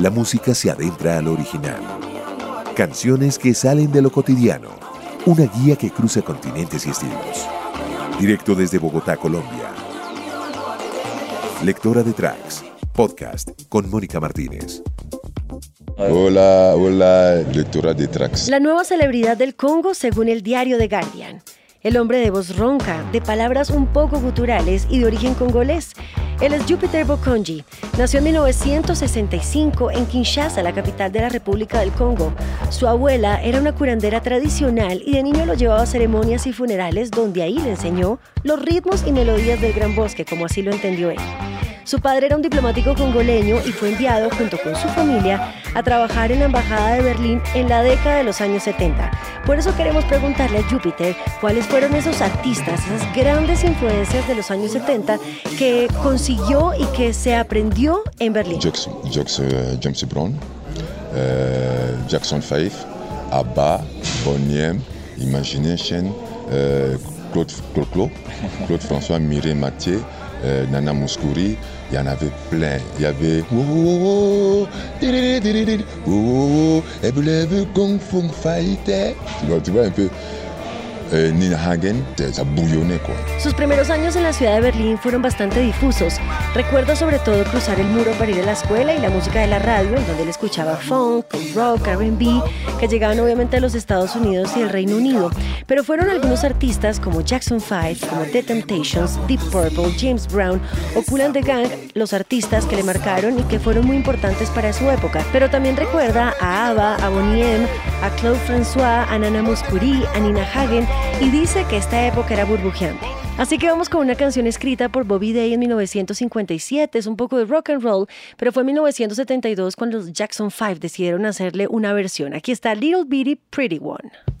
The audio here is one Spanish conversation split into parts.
la música se adentra al original. Canciones que salen de lo cotidiano. Una guía que cruza continentes y estilos. Directo desde Bogotá, Colombia. Lectora de Tracks. Podcast con Mónica Martínez. Hola, hola, lectora de Tracks. La nueva celebridad del Congo según el diario The Guardian. El hombre de voz ronca, de palabras un poco guturales y de origen congolés. Él es Jupiter Bokonji. Nació en 1965 en Kinshasa, la capital de la República del Congo. Su abuela era una curandera tradicional y de niño lo llevaba a ceremonias y funerales donde ahí le enseñó los ritmos y melodías del gran bosque, como así lo entendió él. Su padre era un diplomático congoleño y fue enviado junto con su familia a trabajar en la Embajada de Berlín en la década de los años 70. Por eso queremos preguntarle a Júpiter cuáles fueron esos artistas, esas grandes influencias de los años 70 que consiguió y que se aprendió en Berlín. Jackson, James Brown, uh, Jackson 5, ABBA, Bonnie Imagination, uh, Claude, Claude, Claude François, Mireille Mathieu, euh, Nana Mouskouri, il y en avait plein. Il y avait Kung Fu Fighter. Tu vois, tu vois un peu. Eh, Nina Hagen, esa Sus primeros años en la ciudad de Berlín fueron bastante difusos. Recuerdo sobre todo cruzar el muro para ir a la escuela y la música de la radio, en donde él escuchaba funk, rock, RB, que llegaban obviamente a los Estados Unidos y el Reino Unido. Pero fueron algunos artistas como Jackson 5, como The Temptations, Deep Purple, James Brown o Cool and the Gang, los artistas que le marcaron y que fueron muy importantes para su época. Pero también recuerda a ABBA, a Bonnie M, a Claude François, a Nana Mouskouri, a Nina Hagen y dice que esta época era burbujeante. Así que vamos con una canción escrita por Bobby Day en 1957, es un poco de rock and roll, pero fue en 1972 cuando los Jackson 5 decidieron hacerle una versión. Aquí está Little Bitty Pretty One.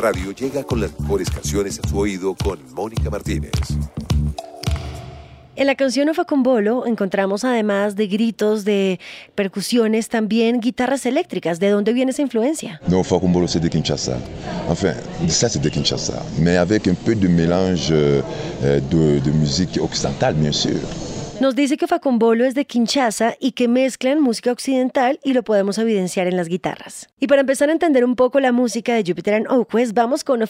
Radio llega con las mejores canciones a su oído con Mónica Martínez. En la canción Ofa con Bolo encontramos además de gritos, de percusiones, también guitarras eléctricas. ¿De dónde viene esa influencia? Non, Ofa con Bolo c'est de Kinshasa. Enfin, ça c'est de Kinshasa, mais avec un peu de mélange euh, de, de musique occidentale, bien sûr. Nos dice que Facumbolo es de Kinshasa y que mezclan música occidental y lo podemos evidenciar en las guitarras. Y para empezar a entender un poco la música de Jupiter and Oakwest, vamos con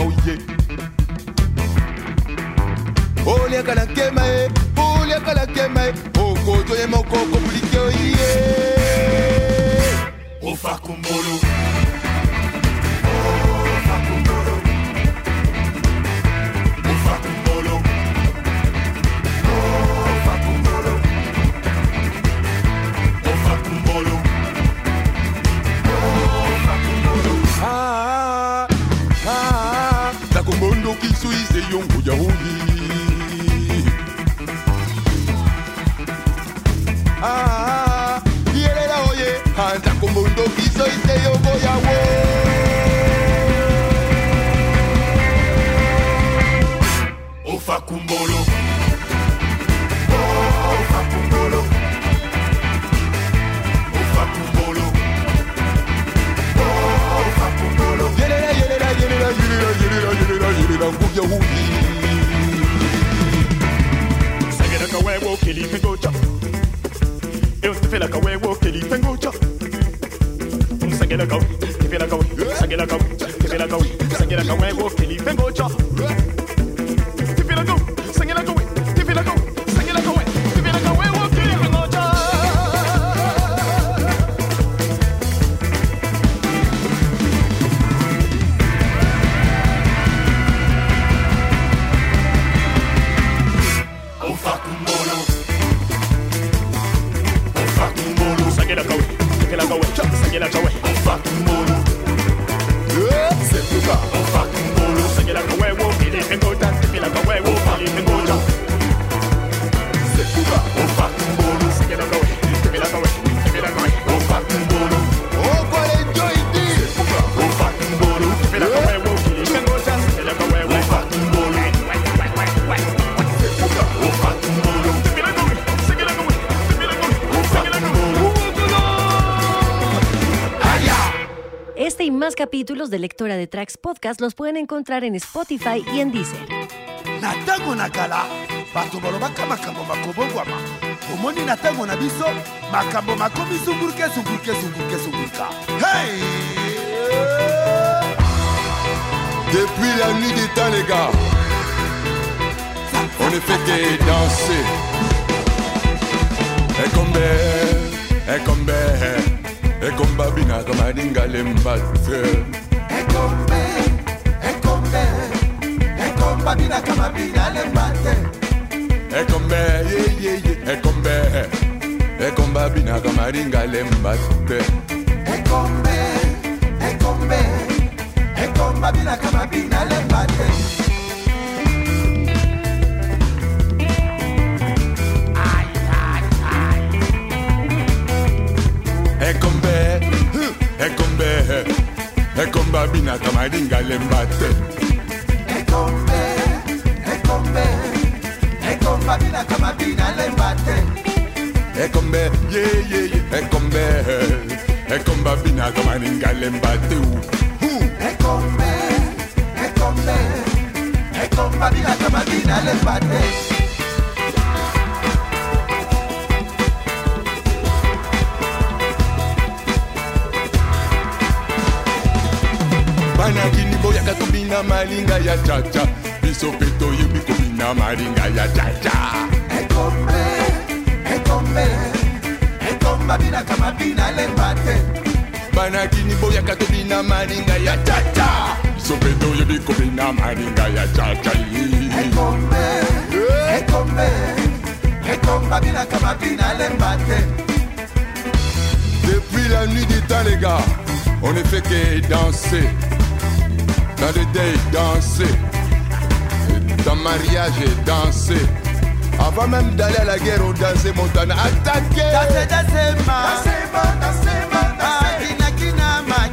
uye. oliaka kala kema, eh. eh. ye oliaka kala kema, ye okoki oye moko komplike oye ofakumbolo Ah, ah, ah, ah, ah, ah, ah, ah, ah, ah, ah, takombondo kiso ise yongo ya huli Ah, yelela oye ah, takombondo kiso ise yongo ya wo Ofa kumbolo más capítulos de Lectora de Tracks Podcast los pueden encontrar en Spotify y en Deezer. na ntango na kala bato balobaka makambo makobongwama omoni na ntango na biso makambo makomi zungurke zungurke zungurke zungurka hey! Depuis la nuit des temps, les gars, on ne fait que danser. Ekombe, ekombe, ekomba binaka maningale mbase ekombe ekombe ekomba binaka mabinale mbate ekombe yeyeye ekombe. Ekomba binaka maningale mbate. Ekombe ekombe ekomba binaka mabinale mbate. ekomba binaka malinga lemba te. Ekombe ekombe ekomba binaka mabina lemba te. Ekombe yeyeye ekombe ekomba binaka malinga lemba te. Ekombe ekombe ekomba binaka mabina lemba te. Tobina malinga ya chacha biso mpe toyebi kobina malinga ya chacha ekombe ekombe ekomba bina kama bina lembate bana kini boyaka tobina malinga ya chacha biso mpe toyebi kobina malinga ya chacha ekombe ekombe ekomba bina kama bina lembate Depuis la nuit des temps, les gars, on ne fait que danser. Dans le day, danser. dans mariage, danser. Avant même d'aller à la guerre, on dansait Montana. Attaquer. Danser, danser, ma. Ah, kina, kina, ma,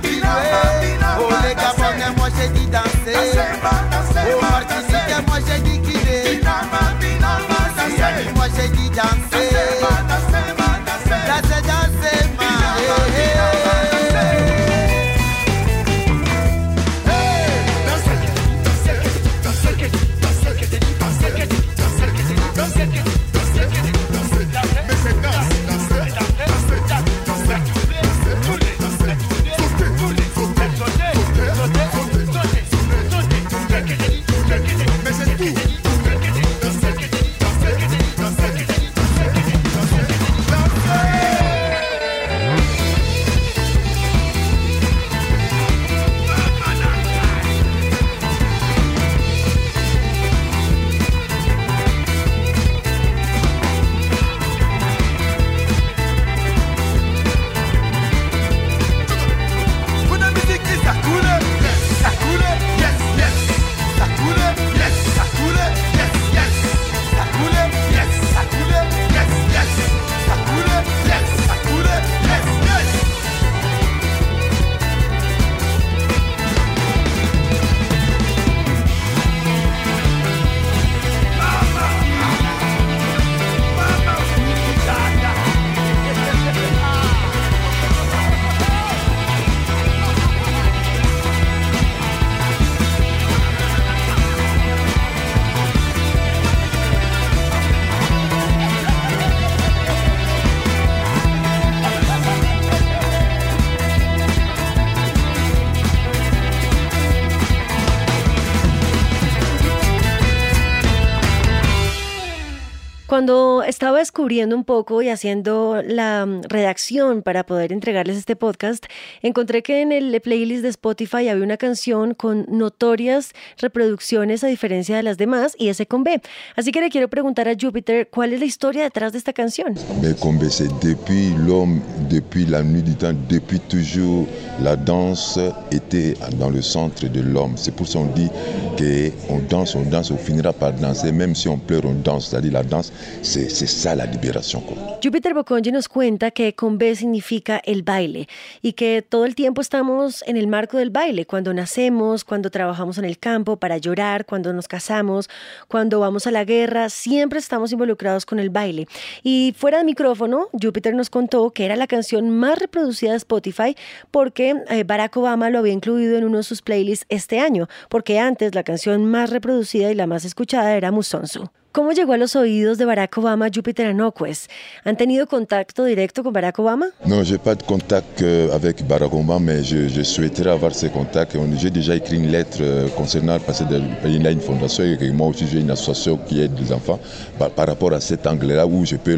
Cuando estaba descubriendo un poco y haciendo la mm, redacción para poder entregarles este podcast, encontré que en el playlist de Spotify había una canción con notorias reproducciones a diferencia de las demás y ese con B. Así que le quiero preguntar a Jupiter cuál es la historia detrás de esta canción. Mais comme c'est depuis l'homme, depuis la nuit du temps, depuis toujours, la danse était dans le centre de l'homme. C'est pour ça qu'on dit qu'on danse, on danse, on finira par danser, même si on pleure, on danse. C'est-à-dire la danse, c'est ça la libération. Quoi. Jupiter Boconji nos cuenta que con B significa el baile y que todo el tiempo estamos en el marco del baile, cuando nacemos, cuando trabajamos en el campo para llorar, cuando nos casamos, cuando vamos a la guerra, siempre estamos involucrados con el baile. Y fuera de micrófono, Jupiter nos contó que era la canción más reproducida de Spotify porque eh, Barack Obama lo había incluido en uno de sus playlists este año, porque antes la canción más reproducida y la más escuchada era Musonsu. ¿Cómo llegó a los oídos de Barack Obama Jupiter Anoques? ¿Han tenido contacto directo con Barack Obama? Non, j'ai pas de contact euh, avec Barack Obama, mais je, je souhaiterais avoir ces contacts. On- J'ai déjà écrit une lettre euh, concernant, parce qu'il a une fondation et moi aussi j'ai une association qui aide les enfants, par, rapport à cet angle-là où je peux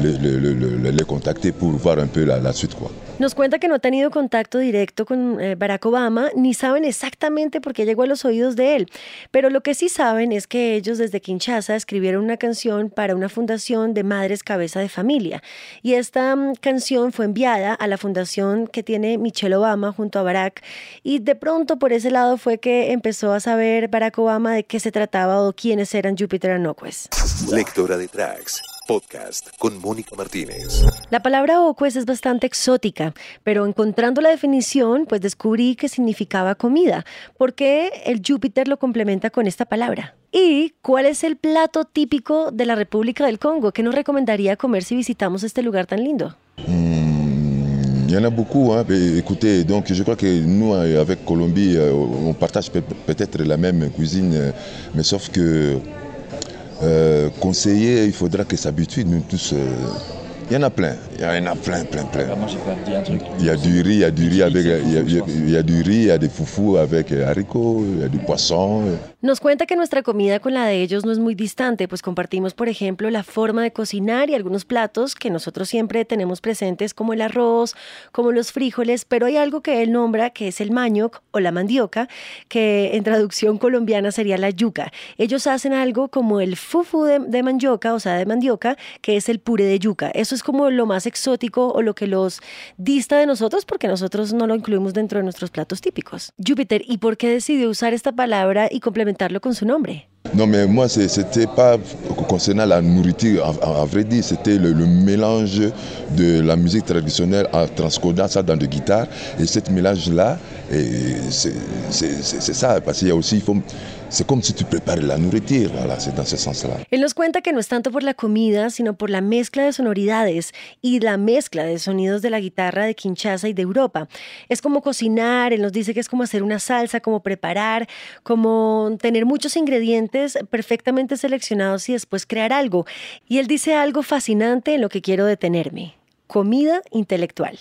les contacter pour voir un peu la, suite. Nos cuenta que no ha tenido contacto directo con eh, Barack Obama, ni saben exactamente por qué llegó a los oídos de él. Pero lo que sí saben es que ellos desde Kinshasa escribieron una canción para una fundación de madres cabeza de familia. Y esta mm, canción fue enviada a la fundación que tiene Michelle Obama junto a Barack. Y de pronto por ese lado fue que empezó a saber Barack Obama de qué se trataba o quiénes eran Jupiter Anoques. Lectora de tracks, podcast con Mónica Martínez. La palabra ocues es bastante exótica, pero encontrando la definición, pues descubrí que significaba comida. ¿Por qué el Júpiter lo complementa con esta palabra? ¿Y cuál es el plato típico de la República del Congo? ¿Qué nos recomendaría comer si visitamos este lugar tan lindo? Il y en a beaucoup. Hein. Mais Écoutez, donc je crois que nous, avec Colombie, euh, on partage peut- peut-être la même cuisine, euh, mais sauf que euh, conseiller, il faudra que s'habitue, nous tous. euh, il y en a plein, il y en a plein, plein, plein. Il y a du riz, il y a du riz avec, il y a, du riz, il y a des foufous avec haricots, il y a du poisson. euh. Nos cuenta que nuestra comida con la de ellos no es muy distante, pues compartimos, por ejemplo, la forma de cocinar y algunos platos que nosotros siempre tenemos presentes, como el arroz, como los frijoles, pero hay algo que él nombra que es el manioc o la mandioca, que en traducción colombiana sería la yuca. Ellos hacen algo como el fufu de, de mandioca, o sea, de mandioca, que es el puré de yuca. Eso es como lo más exótico o lo que los dista de nosotros, porque nosotros no lo incluimos dentro de nuestros platos típicos. Júpiter, ¿y por qué decidió usar esta palabra y complementarlo con su nombre? Non, mais moi, c'était pas concernant la nourriture, en- en vrai dire, c'était le, mélange de la musique traditionnelle en transcodant ça dans de guitare. Et ce mélange-là, c'est ça, parce qu'il y aussi, c'est comme si tu prépares la nourriture, voilà, c'est dans ce sens-là. Él nos cuenta que no es tanto por la comida, sino por la mezcla de sonoridades y la mezcla de sonidos de la guitarra de Kinshasa y de Europa. Es como cocinar, él nos dice que es como hacer una salsa, como preparar, como tener muchos ingredientes perfectamente seleccionados y después crear algo. Y él dice algo fascinante en lo que quiero detenerme. Comida intelectual.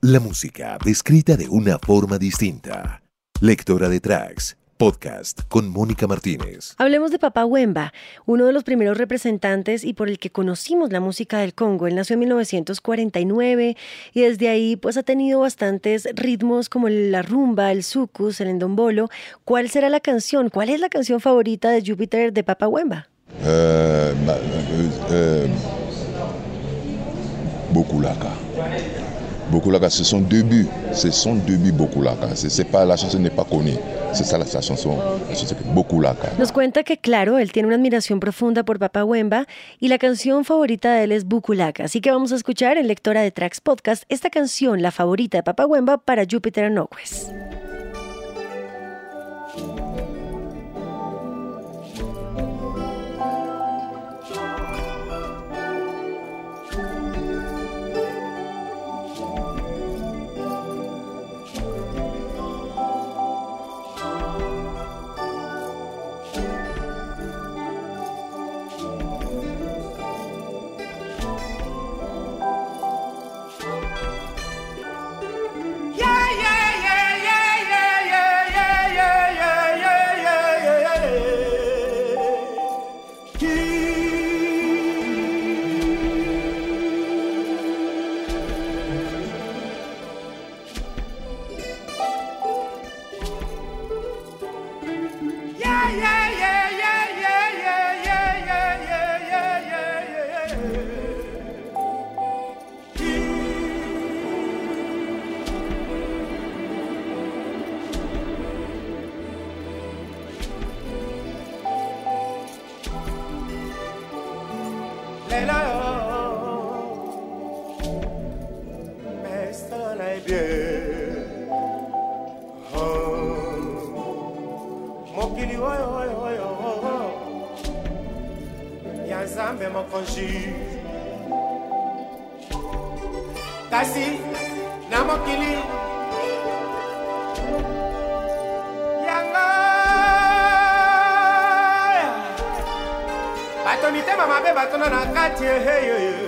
La música descrita de una forma distinta. Lectora de tracks. Podcast con Mónica Martínez. Hablemos de Papa Wemba, uno de los primeros representantes y por el que conocimos la música del Congo. Él nació en 1949 y desde ahí pues ha tenido bastantes ritmos como la rumba, el sucus, el endombolo. ¿Cuál será la canción? ¿Cuál es la canción favorita de Júpiter de Papa Wemba? Euh, ma- euh, euh, Bokulaka. C'est son début. C'est son début, Bokulaka. C'est pas, la chanson n'est pas connue. C'est ça la, la chanson. La Bokulaka. Nos cuenta que, claro, él tiene una admiración profunda por Papa Wemba y la canción favorita de él es Bukulaka. Así que vamos a escuchar en Lectora de Tracks Podcast esta canción, la favorita de Papa Wemba para Júpiter Anowes. yeah. Mokonzi kasi na mokili. Yango bato mitema mabe batona na kati eheyoyo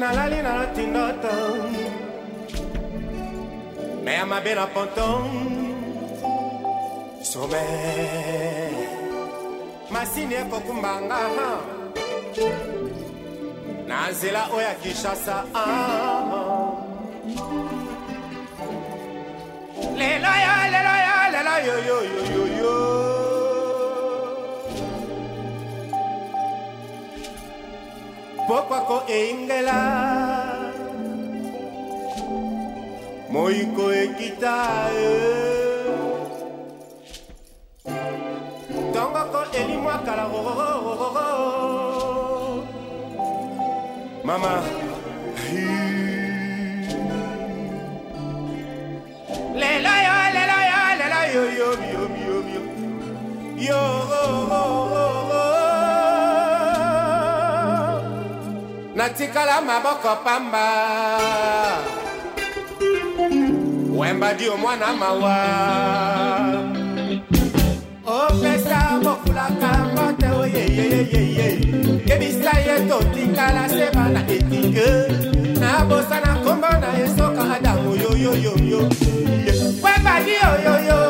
Nalali na tindoto me amabe na ponton. Some. Masini ekokumbanga. Na nzela oyo ya kinshasa lelo yo lelo yo lelo yoyoyoyoyo pokwako eingela moiko ekita eh. tongoko elimwakala oh, oh, oh, mama natikala maboko pamba. Wemba dio mwana mawa. Opesa bokulaka mbote oyeyeyeyeye yebisa ye totikala se bana etike nabosana kombo na esoka adamu yoyoyoyo wemba di oyoyo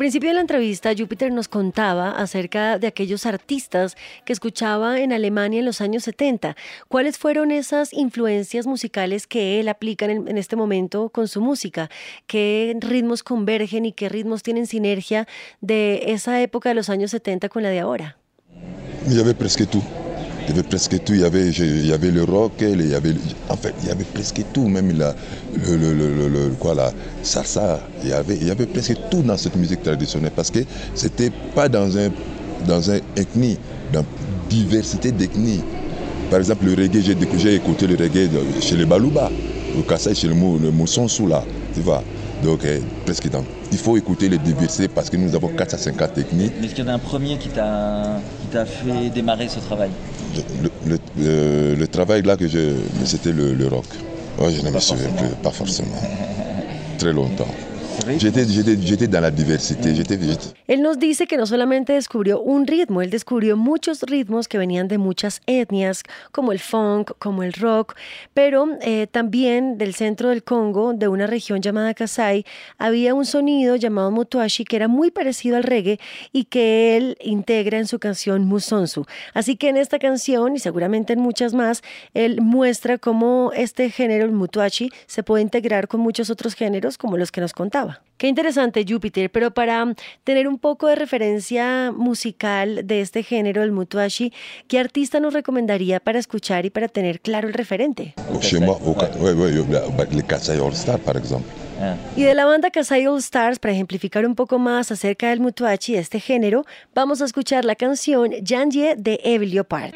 principio de la entrevista, Júpiter nos contaba acerca de aquellos artistas que escuchaba en Alemania en los años 70. ¿Cuáles fueron esas influencias musicales que él aplica en, este momento con su música? ¿Qué ritmos convergen y qué ritmos tienen sinergia de esa época de los años 70 con la de ahora? Y avait presque tout. Il y avait presque tout. Il y avait, il y avait le rock, il y avait, en fait, il y avait presque tout. Même la, le, le, le, quoi, la salsa. Il y avait, il y avait presque tout dans cette musique traditionnelle parce que c'était pas dans un, dans un ethnie, dans diversité d'ethnies. Par exemple, le reggae, j'ai écouté le reggae chez les Balouba, au Kassai, chez le, le Mousson là, tu vois. Donc, euh, presque dans. Il faut écouter les diversités parce que nous avons 4 à 50 techniques. Est-ce qu'il y en a un premier qui t'a fait démarrer ce travail? Le, le- le- le travail là que je. C'était le, le rock. Oh, je ne me souviens plus, pas forcément. Très longtemps. J'étais, dans la diversité. Él nos dice que no solamente descubrió un ritmo, él descubrió muchos ritmos que venían de muchas etnias, como el funk, como el rock, pero eh, también del centro del Congo, de una región llamada Kasai, había un sonido llamado mutuashi que era muy parecido al reggae y que él integra en su canción Musonsu. Así que en esta canción, y seguramente en muchas más, él muestra cómo este género, el mutuashi, se puede integrar con muchos otros géneros como los que nos contaba. Qué interesante Júpiter, pero para tener un poco de referencia musical de este género, el mutuashi, ¿qué artista nos recomendaría para escuchar y para tener claro el referente? Y de la banda Kasai All Stars, para ejemplificar un poco más acerca del mutuashi, este género, vamos a escuchar la canción Janje de Eve Leopard.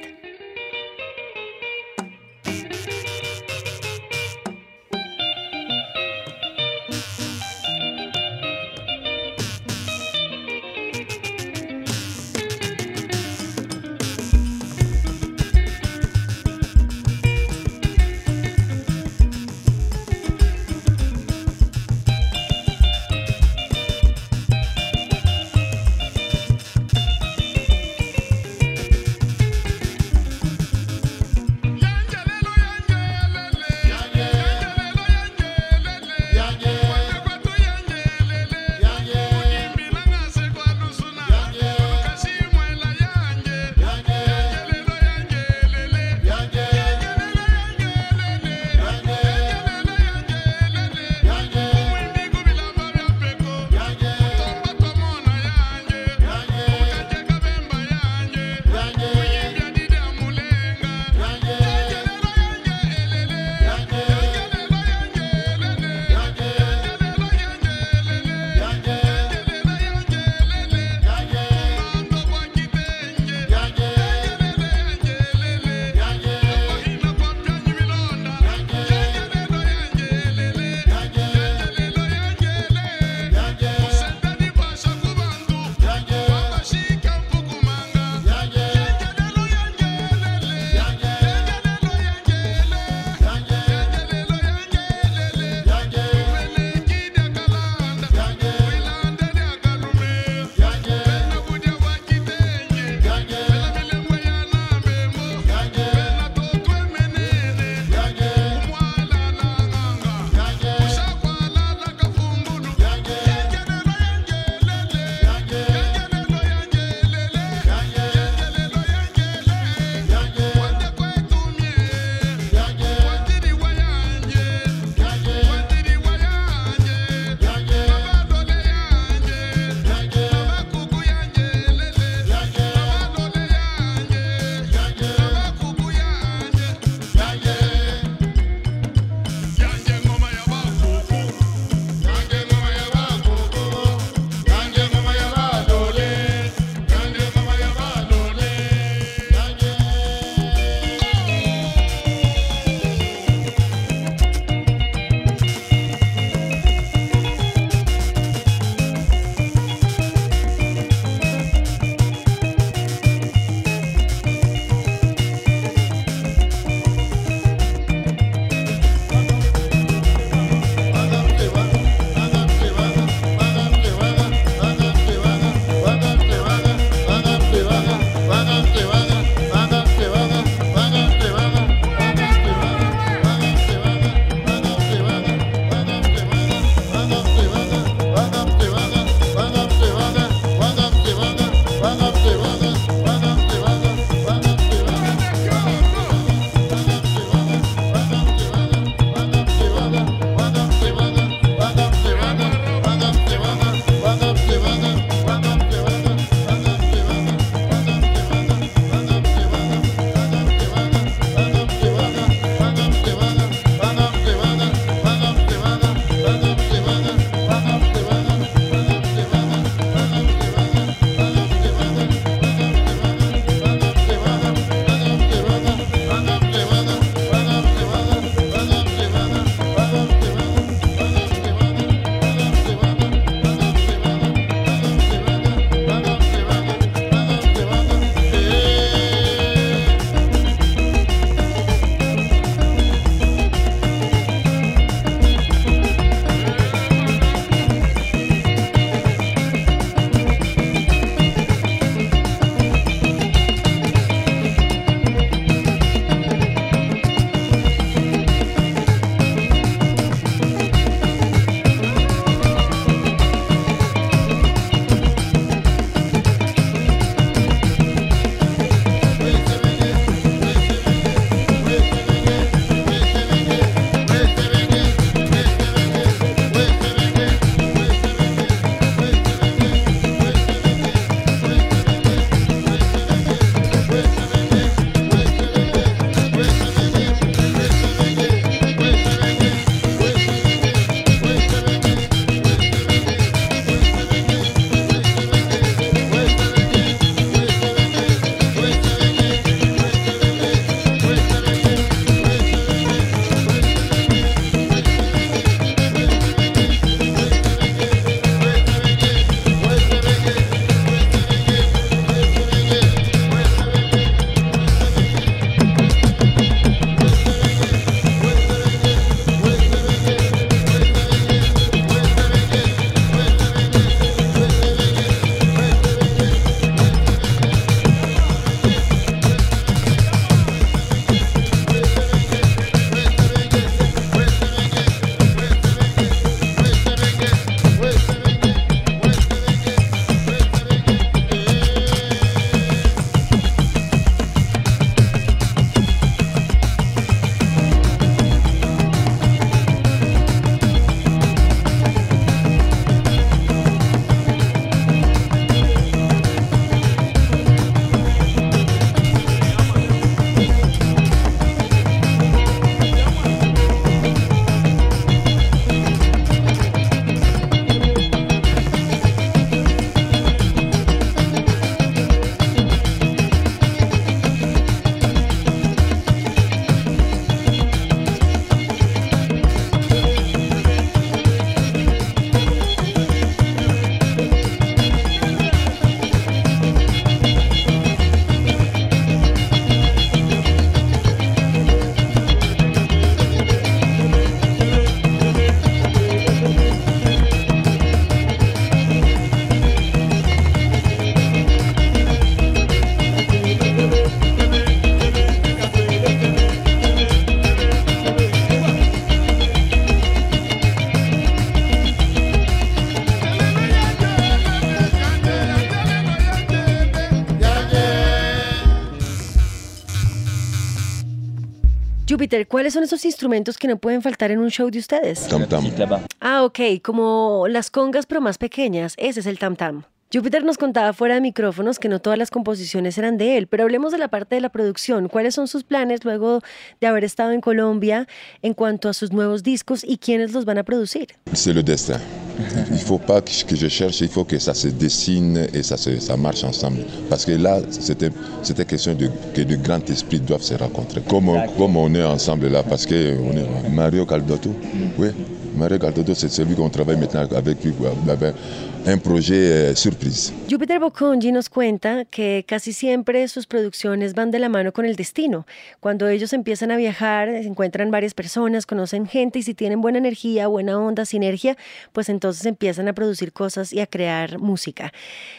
¿Cuáles son esos instrumentos que no pueden faltar en un show de ustedes? Tam tam. Ah, ok, como las congas pero más pequeñas, ese es el tam tam. Júpiter nos contaba fuera de micrófonos que no todas las composiciones eran de él, pero hablemos de la parte de la producción. ¿Cuáles son sus planes luego de haber estado en Colombia en cuanto a sus nuevos discos y quiénes los van a producir? Il faut pas que que je cherche, il faut que ça se dessine et ça, se- ça marche ensemble. Parce que là, c'était question de, que de grands esprits doivent se rencontrer. Comme, on- comme on est ensemble là, parce que on est Mario Caldotto, oui, Mario Caldotto, c'est celui qu'on travaille maintenant avec lui, un projet euh, surprise. Júpiter Boconji nos cuenta que casi siempre sus producciones van de la mano con el destino. Cuando ellos empiezan a viajar, encuentran varias personas, conocen gente y si tienen buena energía, buena onda, sinergia, pues entonces empiezan a producir cosas y a crear música.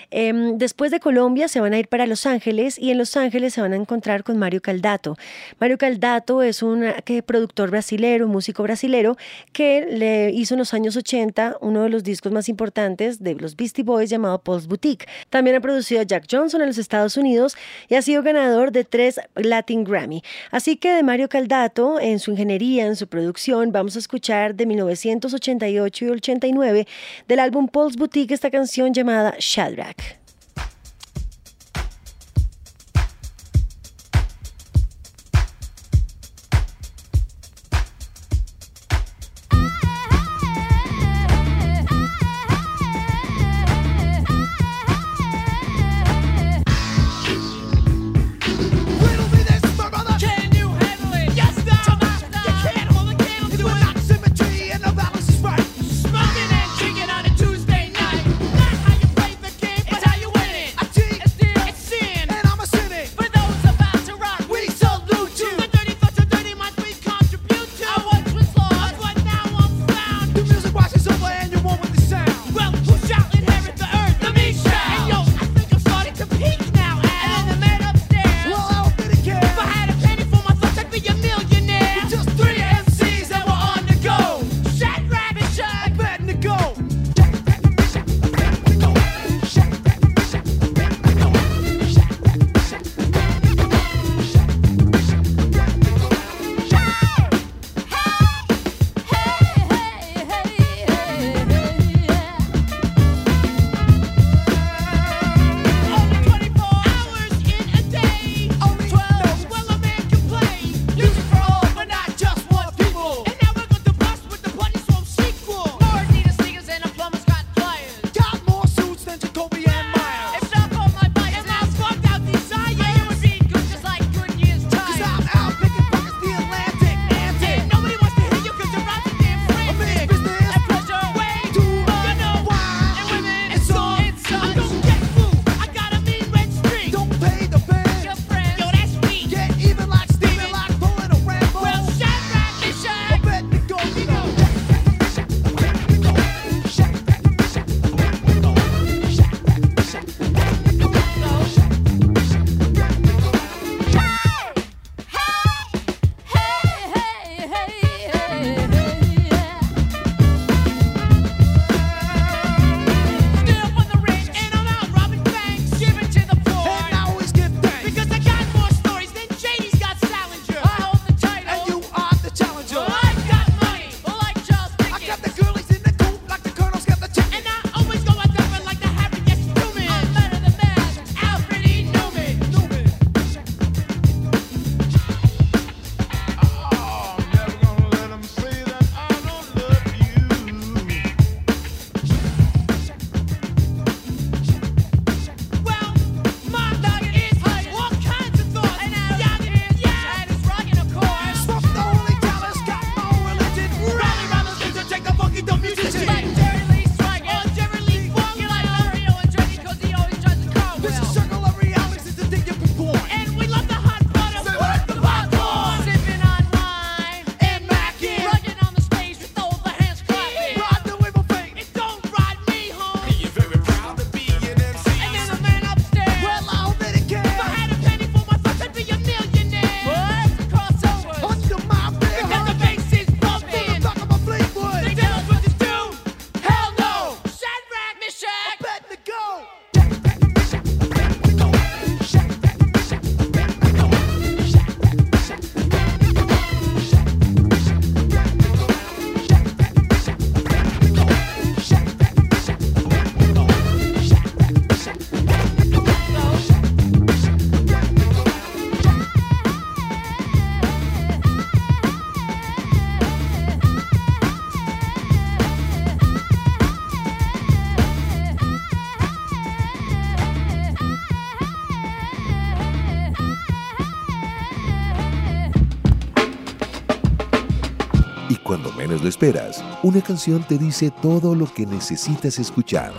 Em, después de Colombia se van a ir para Los Ángeles y en Los Ángeles se van a encontrar con Mario Caldato. Mario Caldato es un eh, productor brasilero, músico brasilero, que le hizo en los años 80 uno de los discos más importantes de los Beastie Boys llamado Paul's Boutique. También ha producido a Jack Johnson en los Estados Unidos y ha sido ganador de tres Latin Grammy. Así que de Mario Caldato, en su ingeniería, en su producción, vamos a escuchar de 1988 y 89 del álbum Paul's Boutique esta canción llamada Shadrach. This una canción te dice todo lo que necesitas escuchar.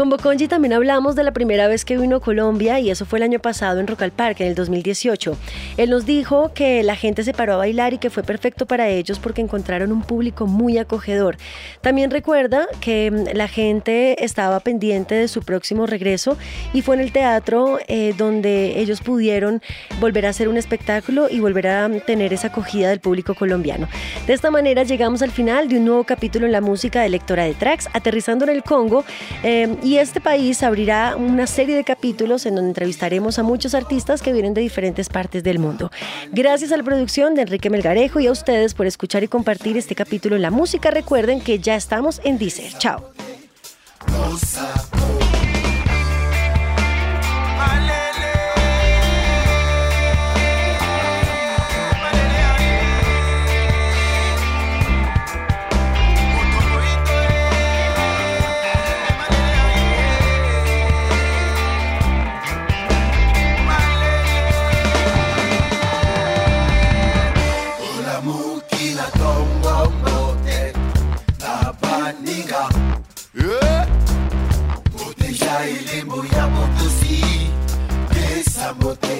Con Boconji también hablamos de la primera vez que vino a Colombia y eso fue el año pasado en Rock al Parque, en el 2018. Él nos dijo que la gente se paró a bailar y que fue perfecto para ellos porque encontraron un público muy acogedor. También recuerda que mm, la gente estaba pendiente de su próximo regreso y fue en el teatro eh, donde ellos pudieron volver a hacer un espectáculo y volver a mm, tener esa acogida del público colombiano. De esta manera llegamos al final de un nuevo capítulo en la música de Lectora de Tracks, aterrizando en el Congo. eh, este país abrirá una serie de capítulos en donde entrevistaremos a muchos artistas que vienen de diferentes partes del mundo. Gracias a la producción de Enrique Melgarejo y a ustedes por escuchar y compartir este capítulo en la música. Recuerden que ya estamos en Deezer. Chao. porque